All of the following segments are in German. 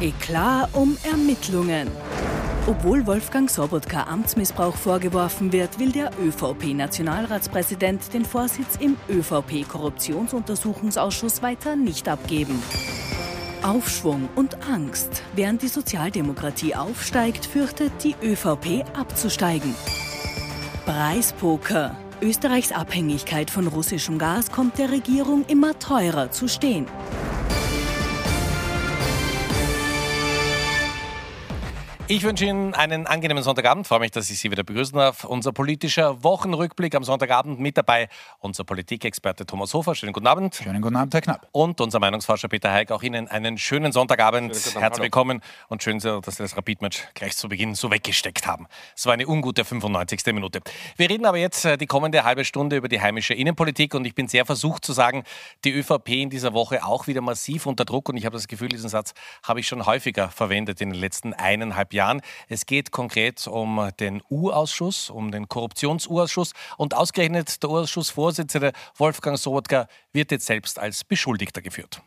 Eklat um Ermittlungen. Obwohl Wolfgang Sobotka Amtsmissbrauch vorgeworfen wird, will der ÖVP-Nationalratspräsident den Vorsitz im ÖVP-Korruptionsuntersuchungsausschuss weiter nicht abgeben. Aufschwung und Angst. Während die Sozialdemokratie aufsteigt, fürchtet die ÖVP abzusteigen. Preispoker. Österreichs Abhängigkeit von russischem Gas kommt der Regierung immer teurer zu stehen. Ich wünsche Ihnen einen angenehmen Sonntagabend. Freue mich, dass ich Sie wieder begrüßen darf. Unser politischer Wochenrückblick am Sonntagabend mit dabei. Unser Politikexperte Thomas Hofer. Schönen guten Abend. Schönen guten Abend, Herr Knapp. Und unser Meinungsforscher Peter Heik. Auch Ihnen einen schönen Sonntagabend. Schönen Herzlich willkommen und schön, dass Sie das Rapid-Match gleich zu Beginn so weggesteckt haben. Es war eine ungute 95. Minute. Wir reden aber jetzt äh, die kommende halbe Stunde über die heimische Innenpolitik und ich bin sehr versucht zu sagen, die ÖVP in dieser Woche auch wieder massiv unter Druck und ich habe das Gefühl, diesen Satz habe ich schon häufiger verwendet in den letzten eineinhalb Jahren. Jahren. Es geht konkret um den U-Ausschuss, um den Korruptions-U-Ausschuss und ausgerechnet der U-Ausschussvorsitzende Wolfgang Sobotka wird jetzt selbst als Beschuldigter geführt.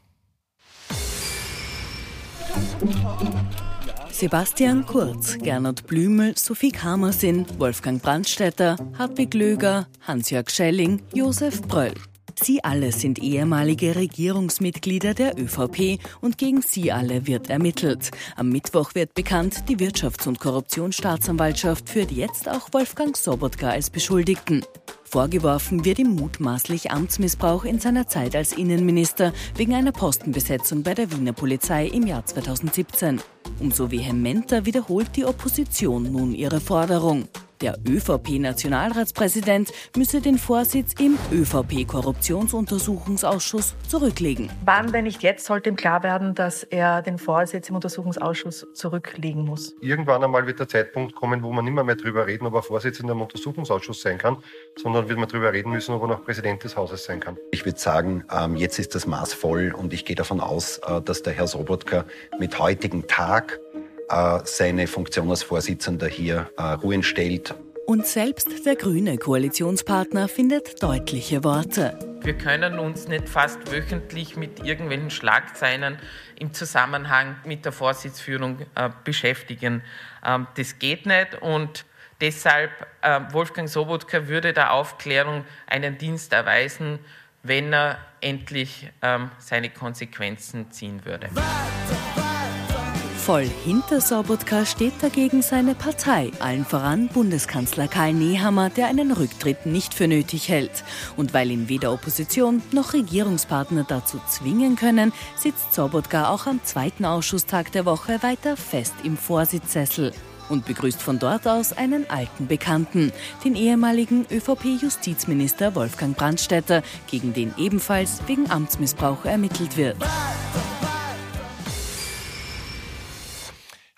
Sebastian Kurz, Gernot Blümel, Sophie Kamersin, Wolfgang Brandstätter, Hartwig Löger, Hans-Jörg Schelling, Josef Bröll. Sie alle sind ehemalige Regierungsmitglieder der ÖVP und gegen sie alle wird ermittelt. Am Mittwoch wird bekannt, die Wirtschafts- und Korruptionsstaatsanwaltschaft führt jetzt auch Wolfgang Sobotka als Beschuldigten. Vorgeworfen wird ihm mutmaßlich Amtsmissbrauch in seiner Zeit als Innenminister wegen einer Postenbesetzung bei der Wiener Polizei im Jahr 2017. Umso vehementer wiederholt die Opposition nun ihre Forderung. Der ÖVP-Nationalratspräsident müsse den Vorsitz im ÖVP-Korruptionsuntersuchungsausschuss zurücklegen. Wann, wenn nicht jetzt, sollte ihm klar werden, dass er den Vorsitz im Untersuchungsausschuss zurücklegen muss? Irgendwann einmal wird der Zeitpunkt kommen, wo man nicht mehr, mehr darüber reden, ob er Vorsitzender im Untersuchungsausschuss sein kann, sondern wird man darüber reden müssen, ob er noch Präsident des Hauses sein kann. Ich würde sagen, ähm, jetzt ist das Maß voll und ich gehe davon aus, äh, dass der Herr Sobotka mit heutigem Tag seine Funktion als Vorsitzender hier äh, ruhen stellt. Und selbst der grüne Koalitionspartner findet deutliche Worte. Wir können uns nicht fast wöchentlich mit irgendwelchen Schlagzeilen im Zusammenhang mit der Vorsitzführung äh, beschäftigen. Ähm, das geht nicht und deshalb äh, Wolfgang Sobotka würde der Aufklärung einen Dienst erweisen, wenn er endlich ähm, seine Konsequenzen ziehen würde. Weiter, weiter. Voll hinter Sobotka steht dagegen seine Partei, allen voran Bundeskanzler Karl Nehammer, der einen Rücktritt nicht für nötig hält. Und weil ihn weder Opposition noch Regierungspartner dazu zwingen können, sitzt Sobotka auch am zweiten Ausschusstag der Woche weiter fest im Vorsitzsessel und begrüßt von dort aus einen alten Bekannten, den ehemaligen ÖVP-Justizminister Wolfgang Brandstätter, gegen den ebenfalls wegen Amtsmissbrauch ermittelt wird.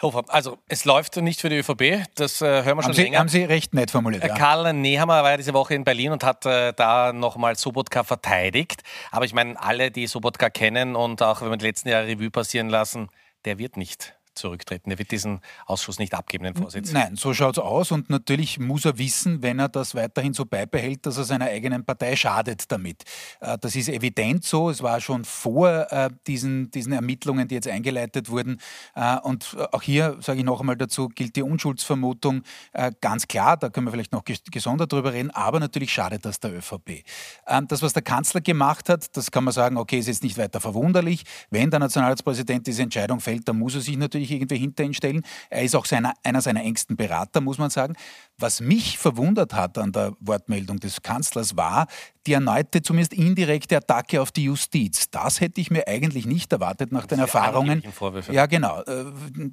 Hofer, also es läuft nicht für die ÖVP, das äh, hören wir schon haben Sie, länger. Haben Sie recht nett formuliert. Ja. Karl Nehammer war ja diese Woche in Berlin und hat äh, da nochmal Sobotka verteidigt. Aber ich meine, alle, die Sobotka kennen und auch wenn wir die letzten Jahre Revue passieren lassen, der wird nicht zurücktreten. Er wird diesen Ausschuss nicht abgeben, den Vorsitz. Nein, so schaut es aus. Und natürlich muss er wissen, wenn er das weiterhin so beibehält, dass er seiner eigenen Partei schadet damit. Äh, das ist evident so. Es war schon vor äh, diesen, diesen Ermittlungen, die jetzt eingeleitet wurden. Äh, und auch hier, sage ich noch einmal dazu, gilt die Unschuldsvermutung ganz klar. Da können wir vielleicht noch gesondert drüber reden. Aber natürlich schadet das der ÖVP. Ähm, das, was der Kanzler gemacht hat, das kann man sagen, okay, ist jetzt nicht weiter verwunderlich. Wenn der Nationalratspräsident diese Entscheidung fällt, dann muss er sich natürlich natürlich irgendwie hinter ihn stellen. Er ist auch seiner, einer seiner engsten Berater, muss man sagen. Was mich verwundert hat an der Wortmeldung des Kanzlers war die erneute, zumindest indirekte Attacke auf die Justiz. Das hätte ich mir eigentlich nicht erwartet nach den Erfahrungen. Ja, genau. Äh,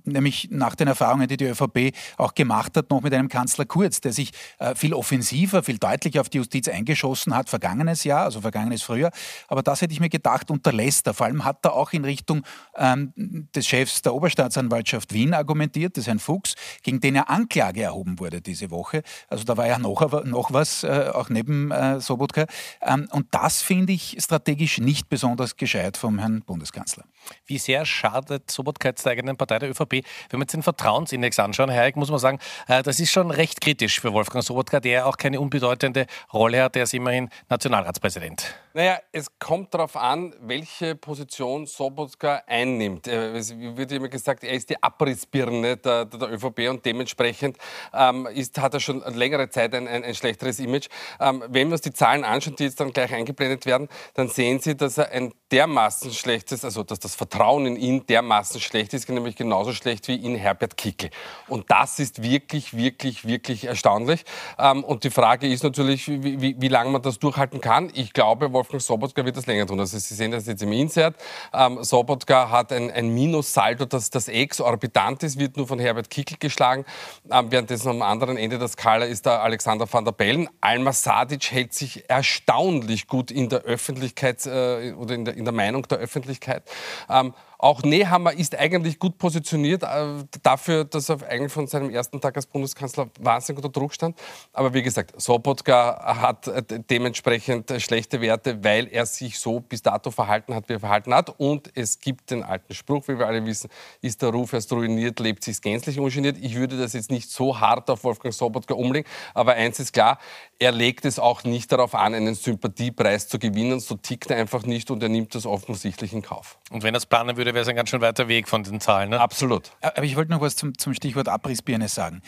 nämlich nach den Erfahrungen, die die ÖVP auch gemacht hat, noch mit einem Kanzler Kurz, der sich äh, viel offensiver, viel deutlicher auf die Justiz eingeschossen hat, vergangenes Jahr, also vergangenes Frühjahr. Aber das hätte ich mir gedacht, unterlässt er. Vor allem hat er auch in Richtung ähm, des Chefs der Oberstaatsanwaltschaft Wien argumentiert, des Herrn Fuchs, gegen den ja Anklage erhoben wurde diese Woche. Also da war ja noch, noch was, äh, auch neben äh, Sobotka. Ähm, und das finde ich strategisch nicht besonders gescheit vom Herrn Bundeskanzler. Wie sehr schadet Sobotka jetzt der eigenen Partei der ÖVP? Wenn wir uns den Vertrauensindex anschauen, Herr Eick, muss man sagen, äh, das ist schon recht kritisch für Wolfgang Sobotka, der auch keine unbedeutende Rolle hat. Der ist immerhin Nationalratspräsident. Naja, es kommt darauf an, welche Position Sobotka einnimmt. Äh, es wird immer gesagt, er ist die Abrissbirne der, der ÖVP und dementsprechend ähm, ist, hat er schon längere Zeit ein, ein, ein schlechteres Image. Ähm, wenn wir uns die Zahlen anschauen, die jetzt dann gleich eingeblendet werden, dann sehen Sie, dass er ein dermaßen schlechtes, also dass das Vertrauen in ihn dermaßen schlecht ist, nämlich genauso schlecht wie in Herbert Kickel. Und das ist wirklich, wirklich, wirklich erstaunlich. Ähm, und die Frage ist natürlich, wie, wie, wie lange man das durchhalten kann. Ich glaube, Wolfgang Sobotka wird das länger tun. Also Sie sehen das jetzt im Insert. Ähm, Sobotka hat ein, ein Minussaldo, das, das exorbitant ist, wird nur von Herbert Kickel geschlagen. Ähm, währenddessen am anderen Ende der Skala ist der Alexander van der Bellen. Alma Sadic hält sich erstaunlich gut in der Öffentlichkeit äh, oder in der, in der Meinung der Öffentlichkeit. Ähm, auch Nehammer ist eigentlich gut positioniert äh, dafür, dass er eigentlich von seinem ersten Tag als Bundeskanzler wahnsinnig unter Druck stand. Aber wie gesagt, Sobotka hat äh, dementsprechend schlechte Werte, weil er sich so bis dato verhalten hat, wie er verhalten hat. Und es gibt den alten Spruch, wie wir alle wissen, ist der Ruf erst ruiniert, lebt sich gänzlich ungeniert. Ich würde das jetzt nicht so hart auf Wolfgang Sobotka umlegen, aber eins ist klar, er legt es auch nicht darauf an, einen Sympathiepreis zu gewinnen. So tickt er einfach nicht und er nimmt das offensichtlich in Kauf. Und wenn er es planen würde, wäre es ein ganz schön weiter Weg von den Zahlen. Ne? Absolut. Aber ich wollte noch was zum, zum Stichwort Abrissbirne sagen.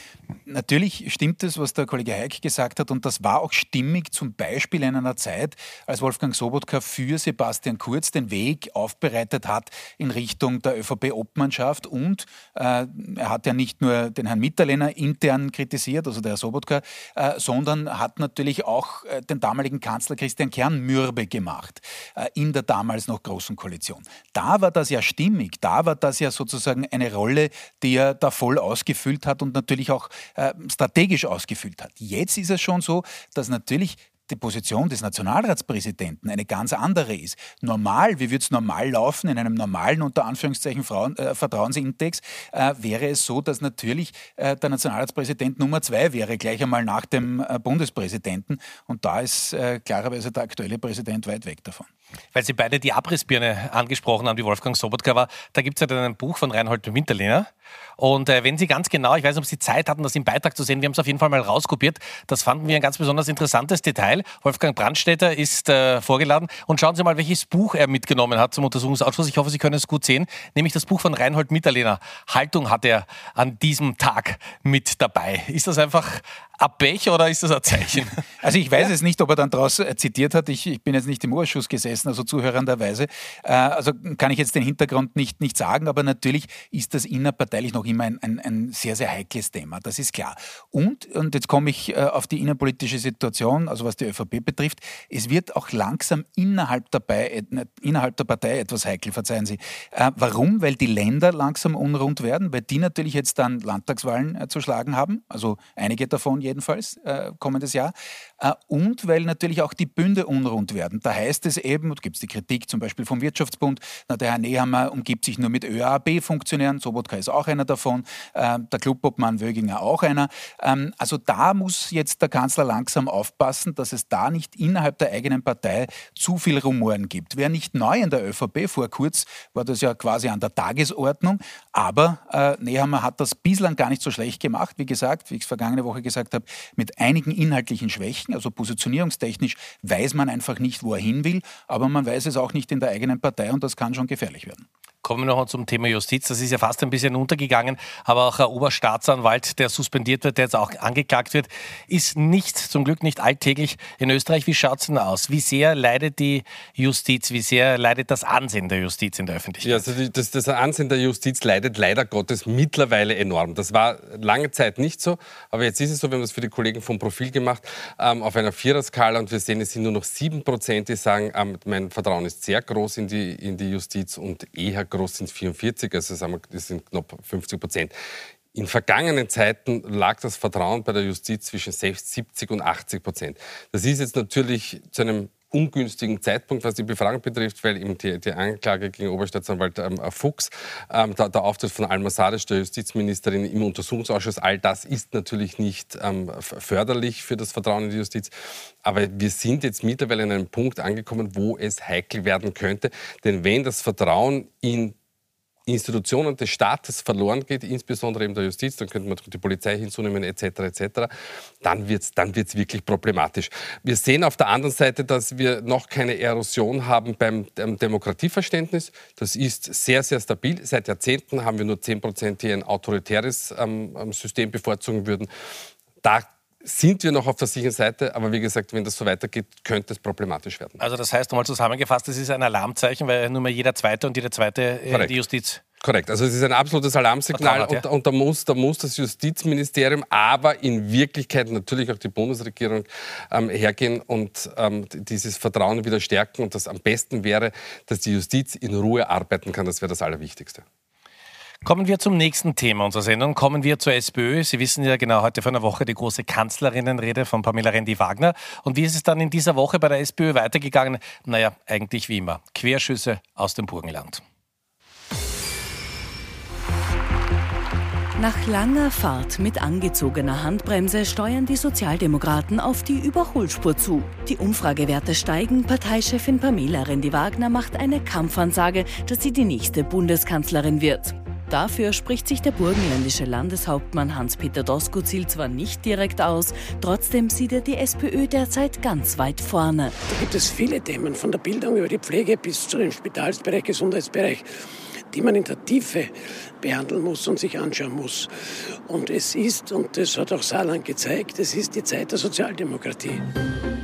Natürlich stimmt es, was der Kollege Heik gesagt hat, und das war auch stimmig, zum Beispiel in einer Zeit, als Wolfgang Sobotka für Sebastian Kurz den Weg aufbereitet hat in Richtung der ÖVP-Obmannschaft. Und äh, er hat ja nicht nur den Herrn Mitterlehner intern kritisiert, also der Herr Sobotka, äh, sondern hat natürlich auch äh, den damaligen Kanzler Christian Kern mürbe gemacht äh, in der damals noch Großen Koalition. Da war das ja stimmig, da war das ja sozusagen eine Rolle, die er da voll ausgefüllt hat und natürlich auch äh, strategisch ausgefüllt hat. Jetzt ist es schon so, dass natürlich die Position des Nationalratspräsidenten eine ganz andere ist. Normal, wie würde es normal laufen, in einem normalen, unter Anführungszeichen, Frauen, äh, Vertrauensindex, äh, wäre es so, dass natürlich äh, der Nationalratspräsident Nummer zwei wäre, gleich einmal nach dem äh, Bundespräsidenten. Und da ist äh, klarerweise der aktuelle Präsident weit weg davon. Weil Sie beide die Abrissbirne angesprochen haben, die Wolfgang Sobotka war, da gibt es ja dann ein Buch von Reinhold Winterlehner. Und äh, wenn Sie ganz genau, ich weiß nicht, ob Sie Zeit hatten, das im Beitrag zu sehen, wir haben es auf jeden Fall mal rauskopiert, das fanden wir ein ganz besonders interessantes Detail. Wolfgang Brandstätter ist äh, vorgeladen und schauen Sie mal, welches Buch er mitgenommen hat zum Untersuchungsausschuss. Ich hoffe, Sie können es gut sehen, nämlich das Buch von Reinhold Mitterlehner. Haltung hat er an diesem Tag mit dabei. Ist das einfach ein Pech oder ist das ein Zeichen? Also ich weiß ja. es nicht, ob er dann daraus äh, zitiert hat. Ich, ich, bin jetzt nicht im Urschuss gesessen, also zuhörenderweise. Äh, also kann ich jetzt den Hintergrund nicht, nicht sagen, aber natürlich ist das innerparteilich noch immer ein, ein, ein sehr, sehr heikles Thema. Das ist klar. Und, und jetzt komme ich äh, auf die innenpolitische Situation, also was die ÖVP betrifft, es wird auch langsam innerhalb, dabei, innerhalb der Partei etwas heikel, verzeihen Sie. Warum? Weil die Länder langsam unrund werden, weil die natürlich jetzt dann Landtagswahlen zu schlagen haben, also einige davon jedenfalls äh, kommendes Jahr. Äh, und weil natürlich auch die Bünde unrund werden. Da heißt es eben, und gibt es die Kritik zum Beispiel vom Wirtschaftsbund, na, der Herr Nehammer umgibt sich nur mit ÖAB-Funktionären, Sobotka ist auch einer davon, äh, der Clubobmann Wöginger auch einer. Ähm, also da muss jetzt der Kanzler langsam aufpassen, dass es da nicht innerhalb der eigenen Partei zu viel Rumoren gibt. Wer nicht neu in der ÖVP, vor kurz war das ja quasi an der Tagesordnung, aber äh, Nehammer hat das bislang gar nicht so schlecht gemacht, wie gesagt, wie ich es vergangene Woche gesagt habe, mit einigen inhaltlichen Schwächen, also positionierungstechnisch weiß man einfach nicht, wo er hin will, aber man weiß es auch nicht in der eigenen Partei und das kann schon gefährlich werden. Kommen wir noch zum Thema Justiz. Das ist ja fast ein bisschen untergegangen, aber auch ein Oberstaatsanwalt, der suspendiert wird, der jetzt auch angeklagt wird, ist nicht, zum Glück nicht alltäglich in Österreich. Wie schaut es denn aus? Wie sehr leidet die Justiz? Wie sehr leidet das Ansehen der Justiz in der Öffentlichkeit? Ja, also das, das Ansehen der Justiz leidet leider Gottes mittlerweile enorm. Das war lange Zeit nicht so, aber jetzt ist es so, wir haben das für die Kollegen vom Profil gemacht, ähm, auf einer Viererskala und wir sehen, es sind nur noch sieben Prozent, die sagen, ähm, mein Vertrauen ist sehr groß in die, in die Justiz und eher groß sind 44, also sagen wir, das sind knapp 50 Prozent. In vergangenen Zeiten lag das Vertrauen bei der Justiz zwischen 70 und 80 Prozent. Das ist jetzt natürlich zu einem ungünstigen Zeitpunkt, was die Befragung betrifft, weil eben die, die Anklage gegen Oberstaatsanwalt ähm, Fuchs, ähm, der, der, Auftritt von Alma Sadic, der Justizministerin im Untersuchungsausschuss, all das ist natürlich nicht ähm, förderlich für das Vertrauen in die Justiz. Aber wir sind jetzt mittlerweile an einem Punkt angekommen, wo es heikel werden könnte. Denn wenn das Vertrauen in Institutionen des Staates verloren geht, insbesondere eben der Justiz, dann könnte man die Polizei hinzunehmen etc. etc., dann wird es dann wird's wirklich problematisch. Wir sehen auf der anderen Seite, dass wir noch keine Erosion haben beim Demokratieverständnis. Das ist sehr, sehr stabil. Seit Jahrzehnten haben wir nur 10 Prozent, die ein autoritäres ähm, System bevorzugen würden. Da sind wir noch auf der sicheren Seite, aber wie gesagt, wenn das so weitergeht, könnte es problematisch werden. Also das heißt, nochmal zusammengefasst, das ist ein Alarmzeichen, weil nur mehr jeder Zweite und jede Zweite äh, die Justiz Korrekt, also es ist ein absolutes Alarmsignal hat, ja. und, und, da, muss, da muss das Justizministerium, aber in Wirklichkeit natürlich auch die Bundesregierung ähm, hergehen und ähm, dieses Vertrauen wieder stärken. Und das am besten wäre, dass die Justiz in Ruhe arbeiten kann. Das wäre das Allerwichtigste. Kommen wir zum nächsten Thema unserer Sendung. Kommen wir zur SPÖ. Sie wissen ja genau, heute vor einer Woche die große Kanzlerinnenrede von Pamela Rendi-Wagner. Und wie ist es dann in dieser Woche bei der SPÖ weitergegangen? Naja, eigentlich wie immer. Querschüsse aus dem Burgenland. Nach langer Fahrt mit angezogener Handbremse steuern die Sozialdemokraten auf die Überholspur zu. Die Umfragewerte steigen. Parteichefin Pamela Rendi-Wagner macht eine Kampfansage, dass sie die nächste Bundeskanzlerin wird. Dafür spricht sich der burgenländische Landeshauptmann Hans-Peter Doskozil zwar nicht direkt aus, trotzdem sieht er die SPÖ derzeit ganz weit vorne. Da gibt es viele Themen, von der Bildung über die Pflege bis zu dem Spitalsbereich, Gesundheitsbereich, die man in der Tiefe behandeln muss und sich anschauen muss. Und es ist, und das hat auch Saarland gezeigt, es ist die Zeit der Sozialdemokratie.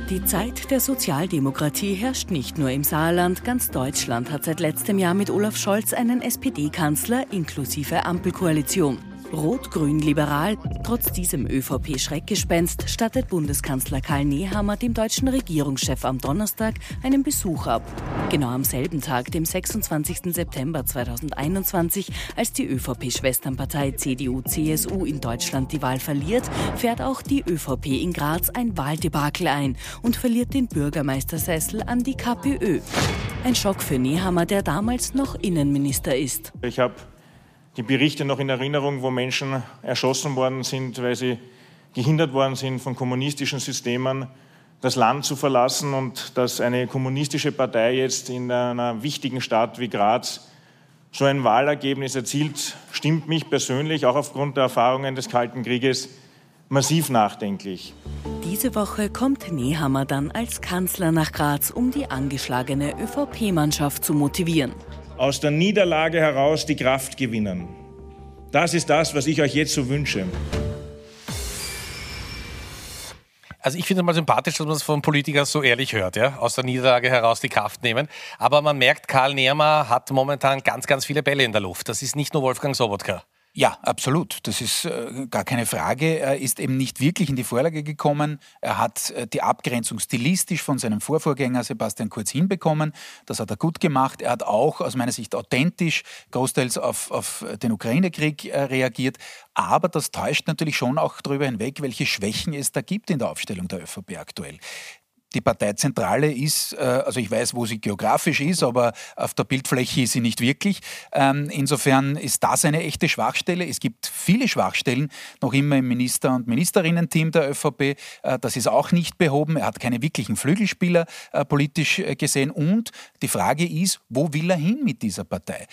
Die Zeit der Sozialdemokratie herrscht nicht nur im Saarland. Ganz Deutschland hat seit letztem Jahr mit Olaf Scholz einen SPD-Kanzler inklusive Ampelkoalition. Rot-Grün-Liberal. Trotz diesem ÖVP-Schreckgespenst stattet Bundeskanzler Karl Nehammer dem deutschen Regierungschef am Donnerstag einen Besuch ab. Genau am selben Tag, dem 26. September 2021, als die ÖVP-Schwesternpartei CDU-CSU in Deutschland die Wahl verliert, fährt auch die ÖVP in Graz ein Wahldebakel ein und verliert den Bürgermeistersessel an die KPÖ. Ein Schock für Nehammer, der damals noch Innenminister ist. Ich habe die Berichte noch in Erinnerung, wo Menschen erschossen worden sind, weil sie gehindert worden sind von kommunistischen Systemen, das Land zu verlassen und dass eine kommunistische Partei jetzt in einer wichtigen Stadt wie Graz so ein Wahlergebnis erzielt, stimmt mich persönlich, auch aufgrund der Erfahrungen des Kalten Krieges, massiv nachdenklich. Diese Woche kommt Nehammer dann als Kanzler nach Graz, um die angeschlagene ÖVP-Mannschaft zu motivieren aus der Niederlage heraus die Kraft gewinnen. Das ist das, was ich euch jetzt so wünsche. Also ich finde es mal sympathisch, dass man es von Politikern so ehrlich hört, ja, aus der Niederlage heraus die Kraft nehmen. Aber man merkt, Karl Nehammer hat momentan ganz, ganz viele Bälle in der Luft. Das ist nicht nur Wolfgang Sobotka. Ja, absolut. Das ist äh, gar keine Frage. Er ist eben nicht wirklich in die Vorlage gekommen. Er hat äh, die Abgrenzung stilistisch von seinem Vorvorgänger Sebastian Kurz hinbekommen. Das hat er gut gemacht. Er hat auch aus meiner Sicht authentisch großteils auf, auf den Ukraine-Krieg äh, reagiert. Aber das täuscht natürlich schon auch darüber hinweg, welche Schwächen es da gibt in der Aufstellung der ÖVP aktuell. Die Parteizentrale ist, äh, also ich weiß, wo sie geografisch ist, aber auf der Bildfläche ist sie nicht wirklich. Ähm, insofern ist das eine echte Schwachstelle. Es gibt viele Schwachstellen noch immer im Minister- und Ministerinnen-Team der ÖVP. Äh, das ist auch nicht behoben. Er hat keine wirklichen Flügelspieler äh, politisch gesehen. Und die Frage ist, wo will er hin mit dieser Partei?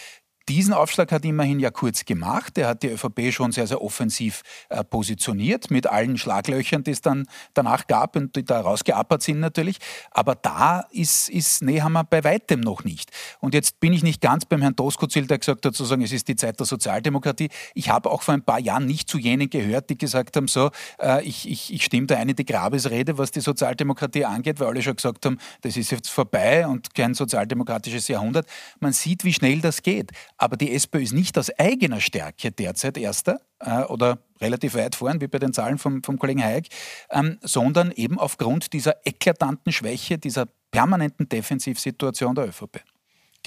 Diesen Aufschlag hat immerhin ja kurz gemacht. Er hat die ÖVP schon sehr, sehr offensiv äh, positioniert, mit allen Schlaglöchern, die es dann danach gab und die da rausgeappert sind natürlich. Aber da ist, ist Nehammer bei weitem noch nicht. Und jetzt bin ich nicht ganz beim Herrn Doskozil, der gesagt hat, sozusagen, es ist die Zeit der Sozialdemokratie. Ich habe auch vor ein paar Jahren nicht zu jenen gehört, die gesagt haben, so, äh, ich, ich, ich stimme da eine die Grabesrede, was die Sozialdemokratie angeht, weil alle schon gesagt haben, das ist jetzt vorbei und kein sozialdemokratisches Jahrhundert. Man sieht, wie schnell das geht. Aber die SPÖ ist nicht aus eigener Stärke derzeit Erster äh, oder relativ weit vorn, wie bei den Zahlen vom, vom Kollegen Hayek, ähm, sondern eben aufgrund dieser eklatanten Schwäche, dieser permanenten Defensivsituation der ÖVP.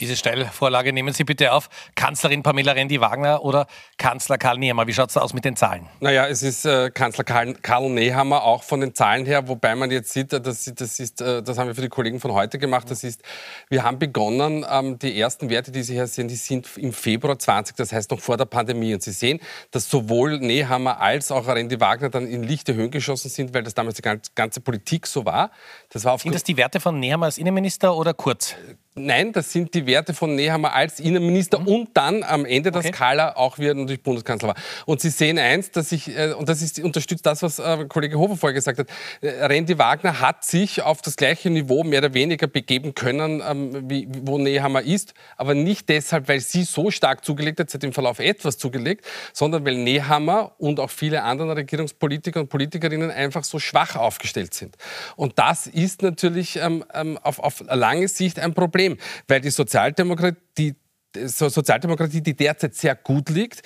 Diese Steilvorlage nehmen Sie bitte auf. Kanzlerin Pamela Rendi-Wagner oder Kanzler Karl Nehammer? Wie schaut es aus mit den Zahlen? Naja, es ist äh, Kanzler Karl, Karl, Nehammer auch von den Zahlen her, wobei man jetzt sieht, äh, das, das, ist, äh, das haben wir für die Kollegen von heute gemacht. Das ist, wir haben begonnen, ähm, die ersten Werte, die Sie hier sehen, die sind im Februar 20, das heißt noch vor der Pandemie. Und Sie sehen, dass sowohl Nehammer als auch Rendi-Wagner dann in lichte Höhen geschossen sind, weil das damals die ganze Politik so war. Das war sind das die Werte von Nehammer als Innenminister oder Kurz? Nein, das sind die Werte von Nehammer als Innenminister mhm. und dann am Ende der okay. Skala auch wieder natürlich Bundeskanzler war. Und Sie sehen eins, dass ich, äh, und das ist, unterstützt das, was äh, Kollege Hofer vorher gesagt hat, äh, Randy Wagner hat sich auf das gleiche Niveau mehr oder weniger begeben können, ähm, wie, wo Nehammer ist, aber nicht deshalb, weil sie so stark zugelegt hat, sie hat im Verlauf etwas zugelegt, sondern weil Nehammer und auch viele andere Regierungspolitiker und Politikerinnen einfach so schwach aufgestellt sind. Und das ist natürlich ähm, ähm auf, auf lange Sicht ein Problem. Problem, weil die Sozialdemokratie, die Sozialdemokratie, die derzeit sehr gut liegt,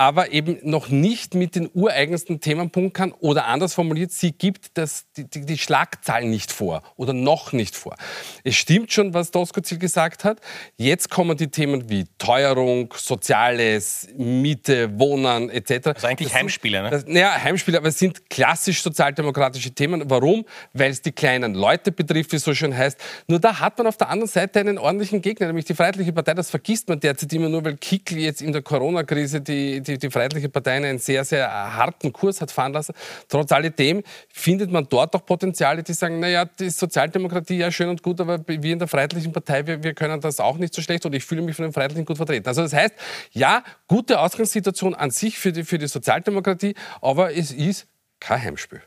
aber eben noch nicht mit den ureigensten Themen punkten kann. Oder anders formuliert, sie gibt das, die, die, die Schlagzeilen nicht vor oder noch nicht vor. Es stimmt schon, was Doskozil gesagt hat. Jetzt kommen die Themen wie Teuerung, Soziales, Miete, Wohnen etc. Also eigentlich das Heimspiele, ne? Naja, Heimspiele, aber es sind klassisch sozialdemokratische Themen. Warum? Weil es die kleinen Leute betrifft, wie es so schön heißt. Nur da hat man auf der anderen Seite einen ordentlichen Gegner, nämlich die Freiheitliche Partei. Das vergisst man derzeit immer nur, weil Kickl jetzt in der Corona-Krise die, die, die Freiheitliche Partei einen sehr, sehr harten Kurs hat fahren lassen. Trotz alledem findet man dort auch Potenziale, die sagen, naja, die Sozialdemokratie ja schön und gut, aber wir in der Freiheitlichen Partei, wir, wir können das auch nicht so schlecht und ich fühle mich von den Freiheitlichen gut vertreten. Also das heißt, ja, gute Ausgangssituation an sich für die, für die Sozialdemokratie, aber es ist kein Heimspiel.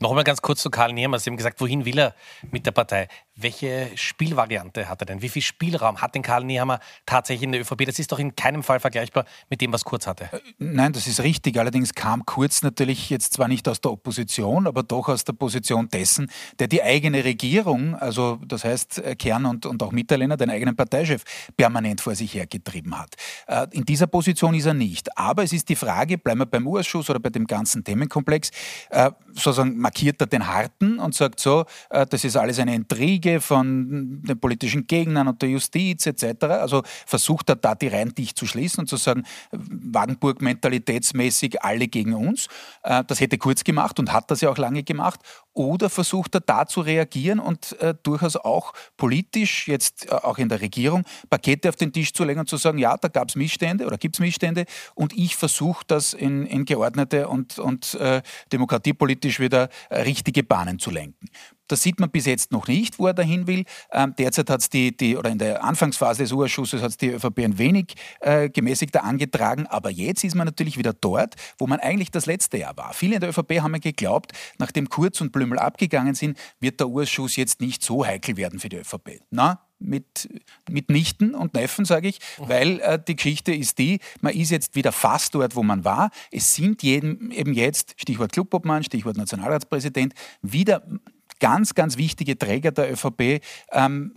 Noch einmal ganz kurz zu Karl Niemer. Sie haben gesagt, wohin will er mit der Partei? Welche Spielvariante hat er denn? Wie viel Spielraum hat denn Karl Nehammer tatsächlich in der ÖVP? Das ist doch in keinem Fall vergleichbar mit dem, was Kurz hatte. Äh, nein, das ist richtig. Allerdings kam Kurz natürlich jetzt zwar nicht aus der Opposition, aber doch aus der Position dessen, der die eigene Regierung, also das heißt äh, Kern und, und auch Mitterlehner, den eigenen Parteichef, permanent vor sich hergetrieben hat. Äh, in dieser Position ist er nicht. Aber es ist die Frage, bleiben wir beim Urschuss oder bei dem ganzen Themenkomplex, sozusagen markiert er den Harten und sagt so, das ist alles eine Intrige, Kriege von den politischen Gegnern und der Justiz etc. Also versucht er da die Reihen dicht zu schließen und zu sagen, Wagenburg mentalitätsmäßig alle gegen uns. Äh, das hätte Kurz gemacht und hat das ja auch lange gemacht. Oder versucht er da zu reagieren und äh, durchaus auch politisch, jetzt äh, auch in der Regierung, Pakete auf den Tisch zu legen und zu sagen, ja, da gab es Missstände oder gibt es Missstände und ich versuche das in, in, geordnete und, und äh, demokratiepolitisch wieder richtige Bahnen zu lenken. Das sieht man bis jetzt noch nicht, wo er dahin will. Ähm, derzeit hat es die, die, oder in der Anfangsphase des Urschusses hat es die ÖVP ein wenig äh, gemäßigter angetragen, aber jetzt ist man natürlich wieder dort, wo man eigentlich das letzte Jahr war. Viele in der ÖVP haben ja geglaubt, nachdem Kurz und Blümel abgegangen sind, wird der Urschuss jetzt nicht so heikel werden für die ÖVP. Na, mit, mit Nichten und Neffen, sage ich, weil äh, die Geschichte ist die, man ist jetzt wieder fast dort, wo man war. Es sind jeden, eben jetzt, Stichwort Clubobmann, Stichwort Nationalratspräsident, wieder ganz, ganz wichtige Träger der ÖVP, ähm,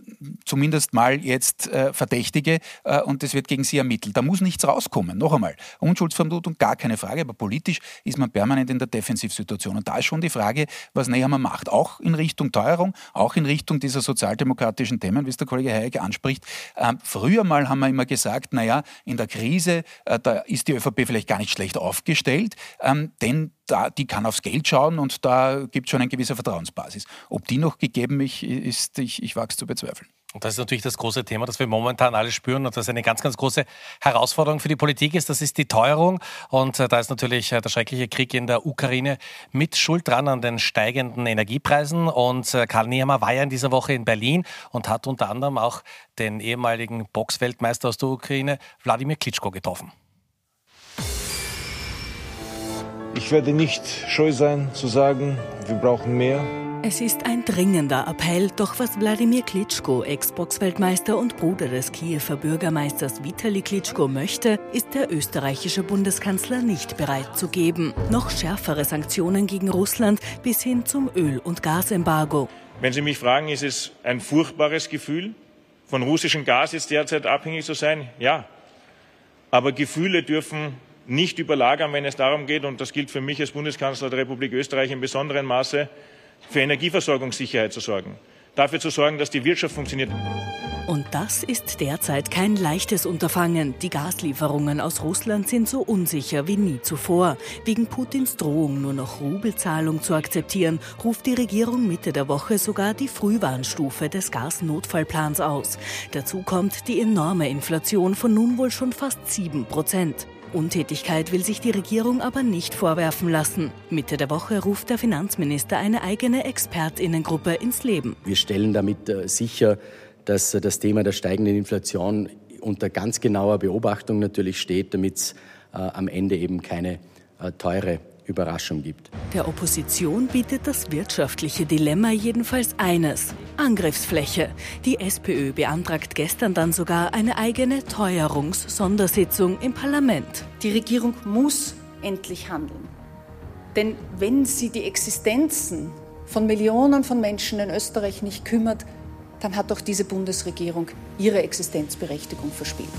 zumindest mal jetzt äh, Verdächtige, äh, und es wird gegen sie ermittelt. Da muss nichts rauskommen. Noch einmal, Unschuldsvermutung, gar keine Frage, aber politisch ist man permanent in der Defensivsituation. Und da ist schon die Frage, was Nehammer macht. Auch in Richtung Teuerung, auch in Richtung dieser sozialdemokratischen Themen, wie es der Kollege Hayek anspricht. Ähm, früher mal haben wir immer gesagt, naja, in der Krise, äh, da ist die ÖVP vielleicht gar nicht schlecht aufgestellt, ähm, denn da, die kann aufs Geld schauen und da gibt es schon eine gewisse Vertrauensbasis. Ob die noch gegeben ist, ich, ich wage es zu bezweifeln. Und das ist natürlich das große Thema, das wir momentan alle spüren und das eine ganz, ganz große Herausforderung für die Politik ist. Das ist die Teuerung. Und äh, da ist natürlich äh, der schreckliche Krieg in der Ukraine mit Schuld dran an den steigenden Energiepreisen. Und äh, Karl Nehammer war ja in dieser Woche in Berlin und hat unter anderem auch den ehemaligen Boxweltmeister aus der Ukraine, Wladimir Klitschko, getroffen. Ich werde nicht scheu sein zu sagen, wir brauchen mehr. Es ist ein dringender Appell, doch was Wladimir Klitschko, Ex-Boxweltmeister und Bruder des Kiewer Bürgermeisters Vitali Klitschko möchte, ist der österreichische Bundeskanzler nicht bereit zu geben. Noch schärfere Sanktionen gegen Russland bis hin zum Öl- und Gasembargo. Wenn Sie mich fragen, ist es ein furchtbares Gefühl, von russischem Gas jetzt derzeit abhängig zu sein? Ja. Aber Gefühle dürfen nicht überlagern, wenn es darum geht, und das gilt für mich als Bundeskanzler der Republik Österreich in besonderem Maße, für Energieversorgungssicherheit zu sorgen, dafür zu sorgen, dass die Wirtschaft funktioniert. Und das ist derzeit kein leichtes Unterfangen. Die Gaslieferungen aus Russland sind so unsicher wie nie zuvor. Wegen Putins Drohung, nur noch Rubelzahlung zu akzeptieren, ruft die Regierung Mitte der Woche sogar die Frühwarnstufe des Gasnotfallplans aus. Dazu kommt die enorme Inflation von nun wohl schon fast 7 Prozent. Untätigkeit will sich die Regierung aber nicht vorwerfen lassen. Mitte der Woche ruft der Finanzminister eine eigene Expertinnengruppe ins Leben. Wir stellen damit äh, sicher, dass das Thema der steigenden Inflation unter ganz genauer Beobachtung natürlich steht, damit es äh, am Ende eben keine äh, teure Überraschung gibt. Der Opposition bietet das wirtschaftliche Dilemma jedenfalls eines: Angriffsfläche. Die SPÖ beantragt gestern dann sogar eine eigene Teuerungs-Sondersitzung im Parlament. Die Regierung muss endlich handeln. Denn wenn sie die Existenzen von Millionen von Menschen in Österreich nicht kümmert, dann hat doch diese Bundesregierung ihre Existenzberechtigung verspielt.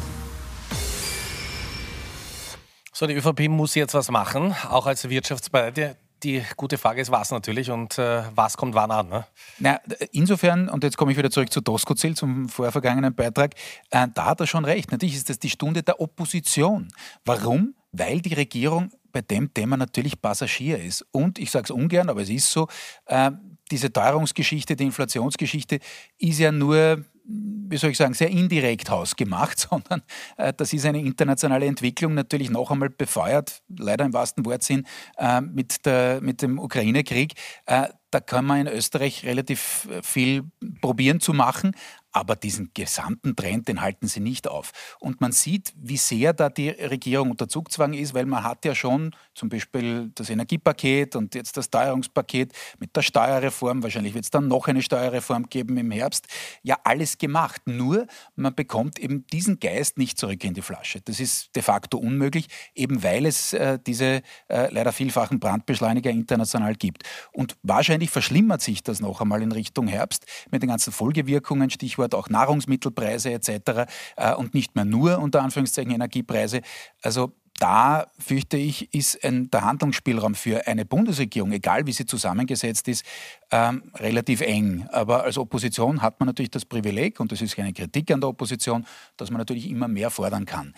So, die ÖVP muss jetzt was machen, auch als Wirtschaftspartei. Die gute Frage ist, was natürlich und äh, was kommt wann an? Ne? Na, insofern, und jetzt komme ich wieder zurück zu Doskozil, zum vorvergangenen Beitrag, äh, da hat er schon recht. Natürlich ist das die Stunde der Opposition. Warum? Weil die Regierung bei dem Thema natürlich Passagier ist. Und ich sage es ungern, aber es ist so, äh, diese Teuerungsgeschichte, die Inflationsgeschichte ist ja nur wie soll ich sagen, sehr indirekt hausgemacht, sondern äh, das ist eine internationale Entwicklung, natürlich noch einmal befeuert, leider im wahrsten Wortsinn, äh, mit, der, mit dem Ukraine-Krieg. Äh, da kann man in Österreich relativ äh, viel probieren zu machen, aber diesen gesamten Trend, den halten sie nicht auf. Und man sieht, wie sehr da die Regierung unter Zugzwang ist, weil man hat ja schon zum Beispiel das Energiepaket und jetzt das Steuerungspaket mit der Steuerreform, wahrscheinlich wird es dann noch eine Steuerreform geben im Herbst, ja alles gemacht. Nur man bekommt eben diesen Geist nicht zurück in die Flasche. Das ist de facto unmöglich, eben weil es äh, diese äh, leider vielfachen Brandbeschleuniger international gibt. Und wahrscheinlich verschlimmert sich das noch einmal in Richtung Herbst mit den ganzen Folgewirkungen, Stichwort Stichwort auch Nahrungsmittelpreise etc. Äh, und nicht mehr nur unter Anführungszeichen Energiepreise. Also da fürchte ich, ist ein, der Handlungsspielraum für eine Bundesregierung, egal wie sie zusammengesetzt ist, ähm, relativ eng. Aber als Opposition hat man natürlich das Privileg, und das ist keine Kritik an der Opposition, dass man natürlich immer mehr fordern kann.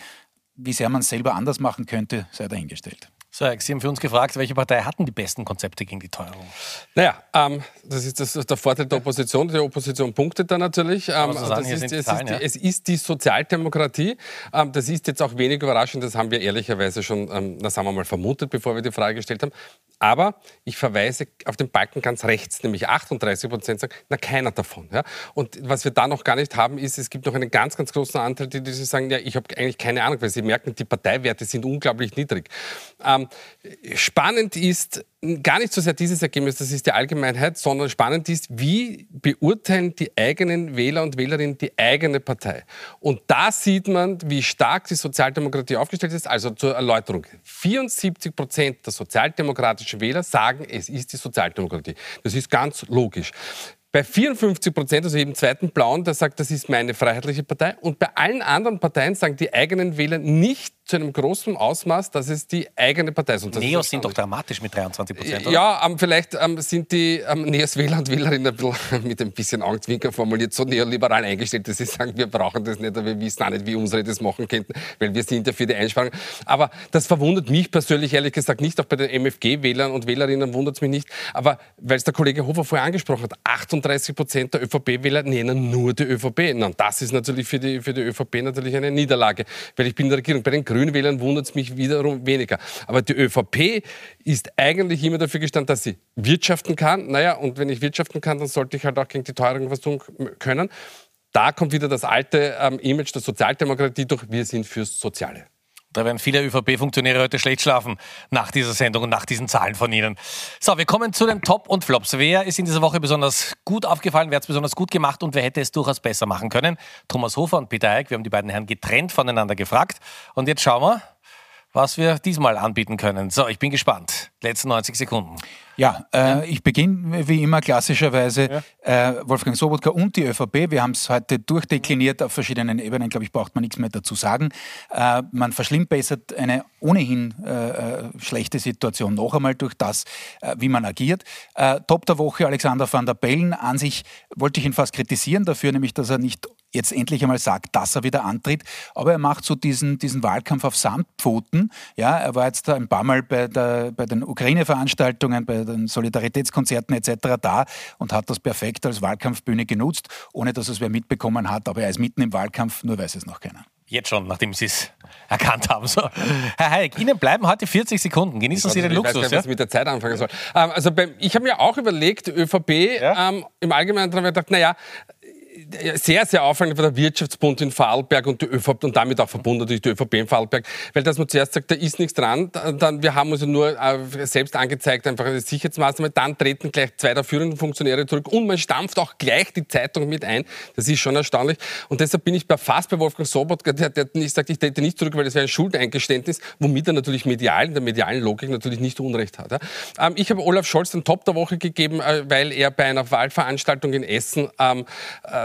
Wie sehr man es selber anders machen könnte, sei dahingestellt. So, Sie haben für uns gefragt, welche Partei hatten die besten Konzepte gegen die Teuerung? Naja, ähm, das ist das, der Vorteil der Opposition. Die Opposition punktet da natürlich. Ähm, so sagen, ist, es, Zahlen, ist die, ja. es, ist die, Sozialdemokratie. Ähm, das ist jetzt auch wenig überraschend. Das haben wir ehrlicherweise schon, ähm, na, sagen wir mal, vermutet, bevor wir die Frage gestellt haben. Aber ich verweise auf den Balken ganz rechts, nämlich 38 Prozent sagen, na keiner davon. Ja? Und was wir da noch gar nicht haben, ist, es gibt noch einen ganz, ganz großen Anteil, die, die sagen, ja, ich habe eigentlich keine Ahnung, weil sie merken, die Parteiwerte sind unglaublich niedrig. Ähm, spannend ist gar nicht so sehr dieses Ergebnis, das ist die Allgemeinheit, sondern spannend ist, wie beurteilen die eigenen Wähler und Wählerinnen die eigene Partei. Und da sieht man, wie stark die Sozialdemokratie aufgestellt ist. Also zur Erläuterung. 74 Prozent der sozialdemokratischen Wähler sagen, es ist die Sozialdemokratie. Das ist ganz logisch. Bei 54 Prozent, also im zweiten Blauen, der sagt, das ist meine freiheitliche Partei. Und bei allen anderen Parteien sagen die eigenen Wähler nicht zu einem großen Ausmaß, dass es die eigene Partei ist. Neos sind doch dramatisch mit 23 Prozent, Ja, ähm, vielleicht ähm, sind die ähm, Neos-Wähler und Wählerinnen mit ein bisschen Angstwinker formuliert so neoliberal eingestellt, dass sie sagen, wir brauchen das nicht, aber wir wissen auch nicht, wie unsere das machen könnten, weil wir sind ja für die Einsparung. Aber das verwundert mich persönlich ehrlich gesagt nicht, auch bei den MFG-Wählern und Wählerinnen wundert es mich nicht. Aber weil es der Kollege Hofer vorher angesprochen hat, 38 Prozent der ÖVP-Wähler nennen nur die ÖVP. Na, das ist natürlich für die, für die ÖVP natürlich eine Niederlage, weil ich bin in der Regierung. Bei den Grünwählern wundert es mich wiederum weniger. Aber die ÖVP ist eigentlich immer dafür gestanden, dass sie wirtschaften kann. Naja, und wenn ich wirtschaften kann, dann sollte ich halt auch gegen die Teuerung was tun können. Da kommt wieder das alte ähm, Image der Sozialdemokratie durch. Wir sind fürs Soziale. Da werden viele ÖVP-Funktionäre heute schlecht schlafen nach dieser Sendung und nach diesen Zahlen von Ihnen. So, wir kommen zu den Top und Flops. Wer ist in dieser Woche besonders gut aufgefallen? Wer hat es besonders gut gemacht und wer hätte es durchaus besser machen können? Thomas Hofer und Peter Eick, wir haben die beiden Herren getrennt voneinander gefragt. Und jetzt schauen wir, was wir diesmal anbieten können. So, ich bin gespannt. Letzten 90 Sekunden. Ja, äh, ich beginne wie immer klassischerweise ja. äh, Wolfgang Sobotka und die ÖVP. Wir haben es heute durchdekliniert auf verschiedenen Ebenen. Glaube ich, braucht man nichts mehr dazu sagen. Äh, man verschlimmbessert eine ohnehin äh, äh, schlechte Situation noch einmal durch das, äh, wie man agiert. Top der Woche Alexander van der Bellen. An sich wollte ich ihn fast kritisieren dafür, nämlich dass er nicht jetzt endlich einmal sagt, dass er wieder antritt. Aber er macht so diesen, diesen Wahlkampf auf Sandpfoten. Ja, er war jetzt ein paar Mal bei, der, bei den Ukraine-Veranstaltungen, bei den Solidaritätskonzerten etc. da und hat das perfekt als Wahlkampfbühne genutzt, ohne dass es wer mitbekommen hat. Aber er ist mitten im Wahlkampf, nur weiß es noch keiner. Jetzt schon, nachdem Sie es erkannt haben. So. Herr Hayek, Ihnen bleiben heute 40 Sekunden. Genießen Sie den ich Luxus. Ich weiß nicht, was ich mit der Zeit anfangen soll. Ähm, also beim, ich habe mir auch überlegt, ÖVP, ja? ähm, im Allgemeinen habe ich gedacht, naja, sehr, sehr auffallend war der Wirtschaftsbund in Vorarlberg und die ÖVP und damit auch verbunden natürlich die ÖVP in Vorarlberg, weil dass man zuerst sagt, da ist nichts dran, dann wir haben also nur äh, selbst angezeigt, einfach eine Sicherheitsmaßnahme, dann treten gleich zwei der führenden Funktionäre zurück und man stampft auch gleich die Zeitung mit ein. Das ist schon erstaunlich und deshalb bin ich fast bei Wolfgang Sobotka, der, der sagt, ich trete nicht zurück, weil das wäre ein Schuldeingeständnis, womit er natürlich medial, in der medialen Logik natürlich nicht Unrecht hat. Ja. Ähm, ich habe Olaf Scholz den Top der Woche gegeben, äh, weil er bei einer Wahlveranstaltung in Essen ähm,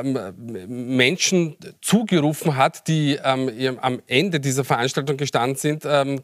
ähm, Menschen zugerufen hat, die ähm, am Ende dieser Veranstaltung gestanden sind ähm,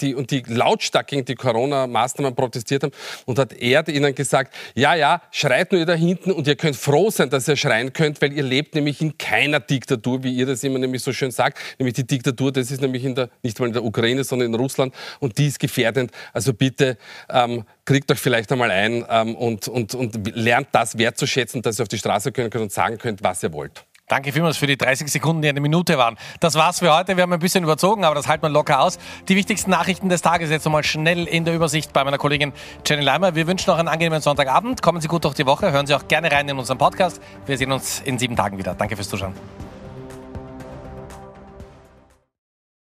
die, und die lautstark gegen die Corona-Maßnahmen protestiert haben. Und hat er ihnen gesagt, ja, ja, schreit nur ihr da hinten und ihr könnt froh sein, dass ihr schreien könnt, weil ihr lebt nämlich in keiner Diktatur, wie ihr das immer nämlich so schön sagt. Nämlich die Diktatur, das ist nämlich in der, nicht mal in der Ukraine, sondern in Russland und die ist gefährdend. Also bitte ähm, kriegt euch vielleicht einmal ein ähm, und, und, und lernt das wertzuschätzen, dass ihr auf die Straße können könnt und sagen könnt, was ihr wollt. Danke vielmals für die 30 Sekunden, die eine Minute waren. Das war's für heute. Wir haben ein bisschen überzogen, aber das halten wir locker aus. Die wichtigsten Nachrichten des Tages jetzt nochmal schnell in der Übersicht bei meiner Kollegin Jenny Leimer. Wir wünschen noch einen angenehmen Sonntagabend. Kommen Sie gut durch die Woche. Hören Sie auch gerne rein in unseren Podcast. Wir sehen uns in sieben Tagen wieder. Danke fürs Zuschauen.